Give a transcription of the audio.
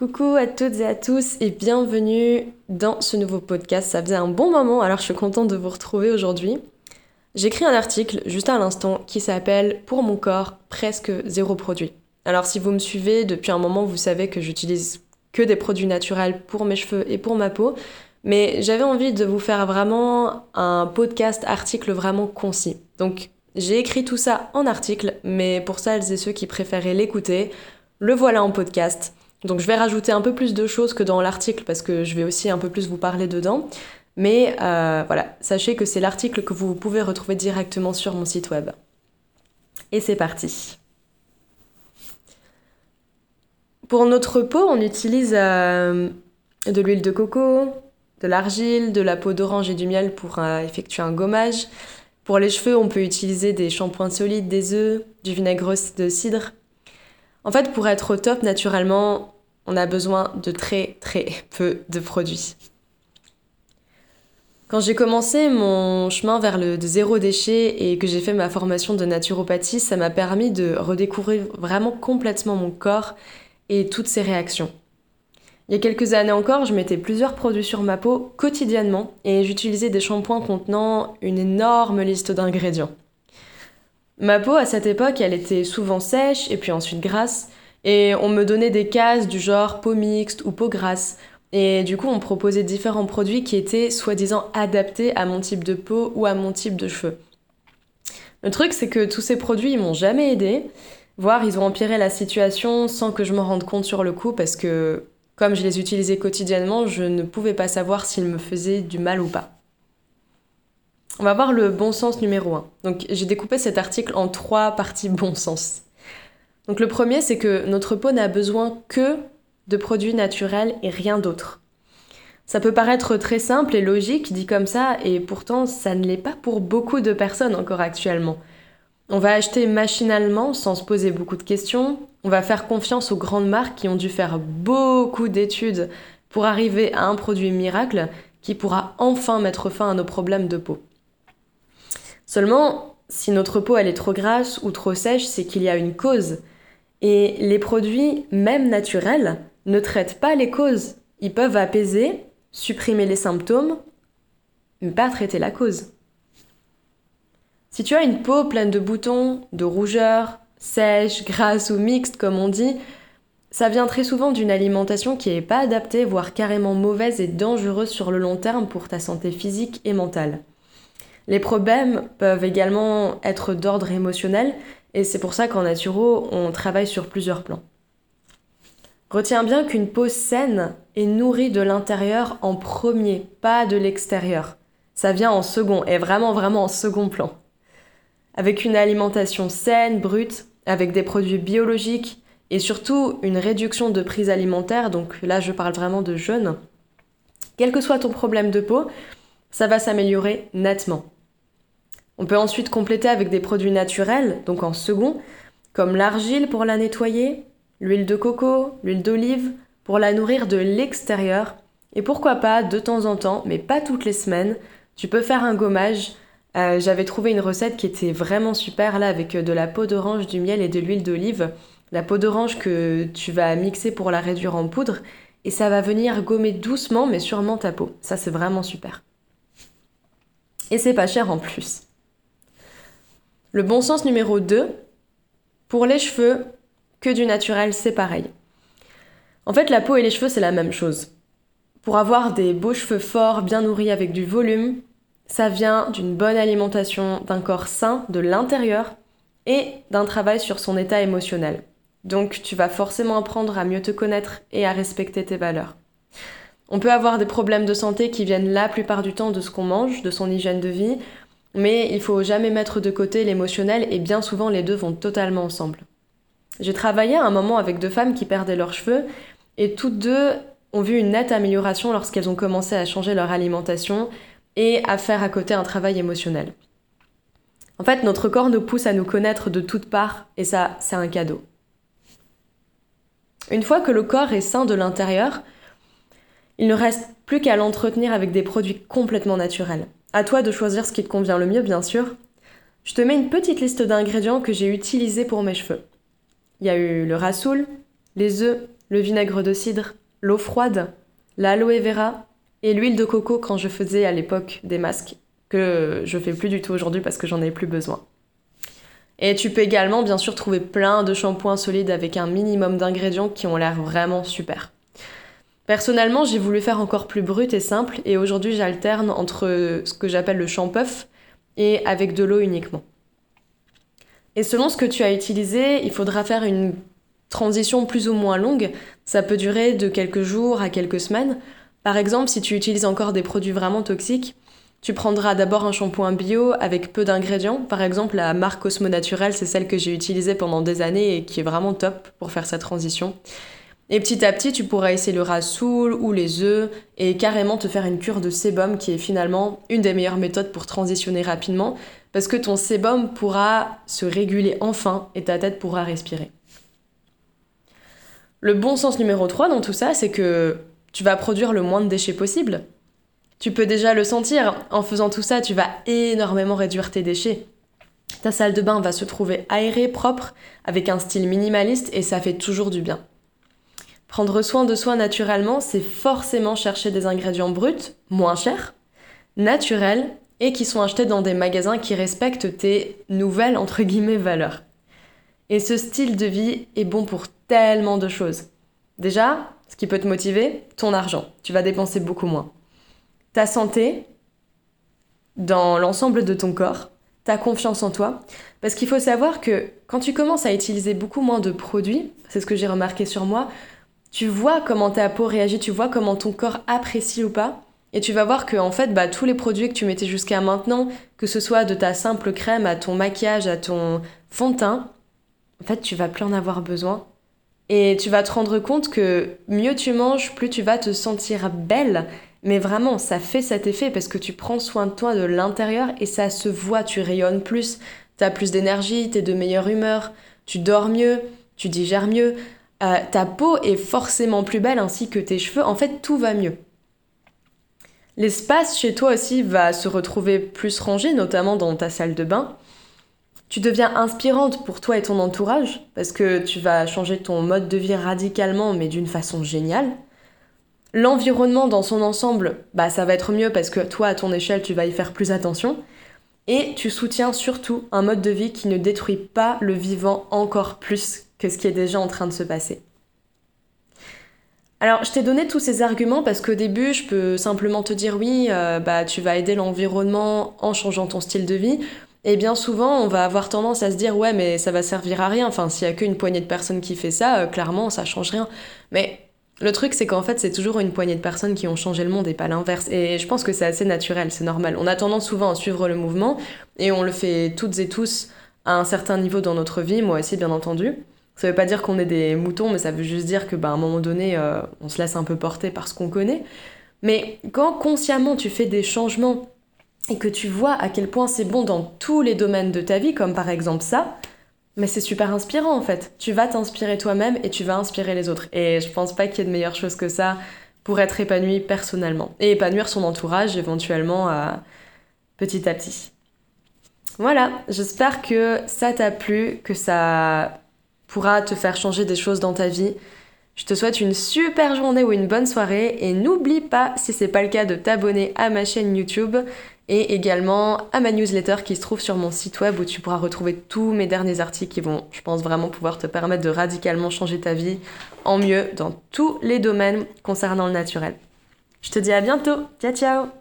Coucou à toutes et à tous et bienvenue dans ce nouveau podcast. Ça faisait un bon moment, alors je suis contente de vous retrouver aujourd'hui. J'écris un article juste à l'instant qui s'appelle Pour mon corps, presque zéro produit. Alors si vous me suivez depuis un moment, vous savez que j'utilise que des produits naturels pour mes cheveux et pour ma peau, mais j'avais envie de vous faire vraiment un podcast article vraiment concis. Donc j'ai écrit tout ça en article, mais pour celles et ceux qui préféraient l'écouter, le voilà en podcast. Donc je vais rajouter un peu plus de choses que dans l'article parce que je vais aussi un peu plus vous parler dedans. Mais euh, voilà, sachez que c'est l'article que vous pouvez retrouver directement sur mon site web. Et c'est parti. Pour notre peau, on utilise euh, de l'huile de coco, de l'argile, de la peau d'orange et du miel pour euh, effectuer un gommage. Pour les cheveux, on peut utiliser des shampoings solides, des œufs, du vinaigre de cidre, en fait, pour être au top naturellement, on a besoin de très très peu de produits. Quand j'ai commencé mon chemin vers le zéro déchet et que j'ai fait ma formation de naturopathie, ça m'a permis de redécouvrir vraiment complètement mon corps et toutes ses réactions. Il y a quelques années encore, je mettais plusieurs produits sur ma peau quotidiennement et j'utilisais des shampoings contenant une énorme liste d'ingrédients. Ma peau à cette époque, elle était souvent sèche et puis ensuite grasse. Et on me donnait des cases du genre peau mixte ou peau grasse. Et du coup, on proposait différents produits qui étaient soi-disant adaptés à mon type de peau ou à mon type de cheveux. Le truc, c'est que tous ces produits, ils m'ont jamais aidé, voire ils ont empiré la situation sans que je m'en rende compte sur le coup parce que, comme je les utilisais quotidiennement, je ne pouvais pas savoir s'ils me faisaient du mal ou pas. On va voir le bon sens numéro 1. Donc j'ai découpé cet article en trois parties bon sens. Donc le premier, c'est que notre peau n'a besoin que de produits naturels et rien d'autre. Ça peut paraître très simple et logique dit comme ça, et pourtant ça ne l'est pas pour beaucoup de personnes encore actuellement. On va acheter machinalement sans se poser beaucoup de questions, on va faire confiance aux grandes marques qui ont dû faire beaucoup d'études pour arriver à un produit miracle qui pourra enfin mettre fin à nos problèmes de peau. Seulement, si notre peau est trop grasse ou trop sèche, c'est qu'il y a une cause. Et les produits, même naturels, ne traitent pas les causes. Ils peuvent apaiser, supprimer les symptômes, mais pas traiter la cause. Si tu as une peau pleine de boutons, de rougeurs, sèche, grasse ou mixte comme on dit, ça vient très souvent d'une alimentation qui n'est pas adaptée, voire carrément mauvaise et dangereuse sur le long terme pour ta santé physique et mentale. Les problèmes peuvent également être d'ordre émotionnel et c'est pour ça qu'en naturo, on travaille sur plusieurs plans. Retiens bien qu'une peau saine est nourrie de l'intérieur en premier, pas de l'extérieur. Ça vient en second, et vraiment vraiment en second plan. Avec une alimentation saine, brute, avec des produits biologiques et surtout une réduction de prise alimentaire, donc là je parle vraiment de jeûne, quel que soit ton problème de peau, ça va s'améliorer nettement. On peut ensuite compléter avec des produits naturels, donc en second, comme l'argile pour la nettoyer, l'huile de coco, l'huile d'olive pour la nourrir de l'extérieur, et pourquoi pas de temps en temps, mais pas toutes les semaines, tu peux faire un gommage. Euh, j'avais trouvé une recette qui était vraiment super là avec de la peau d'orange, du miel et de l'huile d'olive. La peau d'orange que tu vas mixer pour la réduire en poudre et ça va venir gommer doucement mais sûrement ta peau. Ça c'est vraiment super. Et c'est pas cher en plus. Le bon sens numéro 2, pour les cheveux, que du naturel, c'est pareil. En fait, la peau et les cheveux, c'est la même chose. Pour avoir des beaux cheveux forts, bien nourris avec du volume, ça vient d'une bonne alimentation, d'un corps sain de l'intérieur et d'un travail sur son état émotionnel. Donc tu vas forcément apprendre à mieux te connaître et à respecter tes valeurs. On peut avoir des problèmes de santé qui viennent la plupart du temps de ce qu'on mange, de son hygiène de vie, mais il faut jamais mettre de côté l'émotionnel et bien souvent les deux vont totalement ensemble. J'ai travaillé à un moment avec deux femmes qui perdaient leurs cheveux et toutes deux ont vu une nette amélioration lorsqu'elles ont commencé à changer leur alimentation et à faire à côté un travail émotionnel. En fait, notre corps nous pousse à nous connaître de toutes parts et ça, c'est un cadeau. Une fois que le corps est sain de l'intérieur, il ne reste plus qu'à l'entretenir avec des produits complètement naturels. À toi de choisir ce qui te convient le mieux, bien sûr. Je te mets une petite liste d'ingrédients que j'ai utilisés pour mes cheveux. Il y a eu le rassoul, les œufs, le vinaigre de cidre, l'eau froide, l'aloe vera et l'huile de coco quand je faisais à l'époque des masques, que je fais plus du tout aujourd'hui parce que j'en ai plus besoin. Et tu peux également bien sûr trouver plein de shampoings solides avec un minimum d'ingrédients qui ont l'air vraiment super. Personnellement, j'ai voulu faire encore plus brut et simple et aujourd'hui j'alterne entre ce que j'appelle le shampouf et avec de l'eau uniquement. Et selon ce que tu as utilisé, il faudra faire une transition plus ou moins longue. Ça peut durer de quelques jours à quelques semaines. Par exemple, si tu utilises encore des produits vraiment toxiques, tu prendras d'abord un shampoing bio avec peu d'ingrédients. Par exemple, la marque Cosmo Naturel, c'est celle que j'ai utilisée pendant des années et qui est vraiment top pour faire sa transition. Et petit à petit, tu pourras essayer le rasoul ou les œufs et carrément te faire une cure de sébum qui est finalement une des meilleures méthodes pour transitionner rapidement parce que ton sébum pourra se réguler enfin et ta tête pourra respirer. Le bon sens numéro 3 dans tout ça, c'est que tu vas produire le moins de déchets possible. Tu peux déjà le sentir, en faisant tout ça, tu vas énormément réduire tes déchets. Ta salle de bain va se trouver aérée, propre, avec un style minimaliste et ça fait toujours du bien. Prendre soin de soi naturellement, c'est forcément chercher des ingrédients bruts, moins chers, naturels et qui sont achetés dans des magasins qui respectent tes nouvelles entre valeurs. Et ce style de vie est bon pour tellement de choses. Déjà, ce qui peut te motiver, ton argent. Tu vas dépenser beaucoup moins. Ta santé, dans l'ensemble de ton corps, ta confiance en toi. Parce qu'il faut savoir que quand tu commences à utiliser beaucoup moins de produits, c'est ce que j'ai remarqué sur moi, tu vois comment ta peau réagit, tu vois comment ton corps apprécie ou pas. Et tu vas voir que en fait, bah, tous les produits que tu mettais jusqu'à maintenant, que ce soit de ta simple crème à ton maquillage, à ton fond de teint, en fait, tu vas plus en avoir besoin. Et tu vas te rendre compte que mieux tu manges, plus tu vas te sentir belle. Mais vraiment, ça fait cet effet parce que tu prends soin de toi de l'intérieur et ça se voit, tu rayonnes plus, tu as plus d'énergie, tu es de meilleure humeur, tu dors mieux, tu digères mieux, euh, ta peau est forcément plus belle ainsi que tes cheveux. En fait, tout va mieux. L'espace chez toi aussi va se retrouver plus rangé, notamment dans ta salle de bain. Tu deviens inspirante pour toi et ton entourage, parce que tu vas changer ton mode de vie radicalement, mais d'une façon géniale. L'environnement dans son ensemble, bah ça va être mieux parce que toi, à ton échelle, tu vas y faire plus attention. Et tu soutiens surtout un mode de vie qui ne détruit pas le vivant encore plus que ce qui est déjà en train de se passer. Alors, je t'ai donné tous ces arguments parce qu'au début, je peux simplement te dire oui, euh, bah, tu vas aider l'environnement en changeant ton style de vie. Et bien souvent, on va avoir tendance à se dire ouais, mais ça va servir à rien. Enfin, s'il y a qu'une poignée de personnes qui fait ça, euh, clairement, ça change rien. Mais le truc, c'est qu'en fait, c'est toujours une poignée de personnes qui ont changé le monde et pas l'inverse. Et je pense que c'est assez naturel, c'est normal. On a tendance souvent à suivre le mouvement et on le fait toutes et tous à un certain niveau dans notre vie, moi aussi, bien entendu. Ça veut pas dire qu'on est des moutons, mais ça veut juste dire que, bah, à un moment donné, euh, on se laisse un peu porter par ce qu'on connaît. Mais quand consciemment tu fais des changements et que tu vois à quel point c'est bon dans tous les domaines de ta vie, comme par exemple ça, mais c'est super inspirant en fait. Tu vas t'inspirer toi-même et tu vas inspirer les autres. Et je pense pas qu'il y ait de meilleure chose que ça pour être épanoui personnellement. Et épanouir son entourage éventuellement euh, petit à petit. Voilà, j'espère que ça t'a plu, que ça pourra te faire changer des choses dans ta vie. Je te souhaite une super journée ou une bonne soirée et n'oublie pas, si c'est pas le cas, de t'abonner à ma chaîne YouTube et également à ma newsletter qui se trouve sur mon site web où tu pourras retrouver tous mes derniers articles qui vont, je pense, vraiment pouvoir te permettre de radicalement changer ta vie en mieux dans tous les domaines concernant le naturel. Je te dis à bientôt. Ciao ciao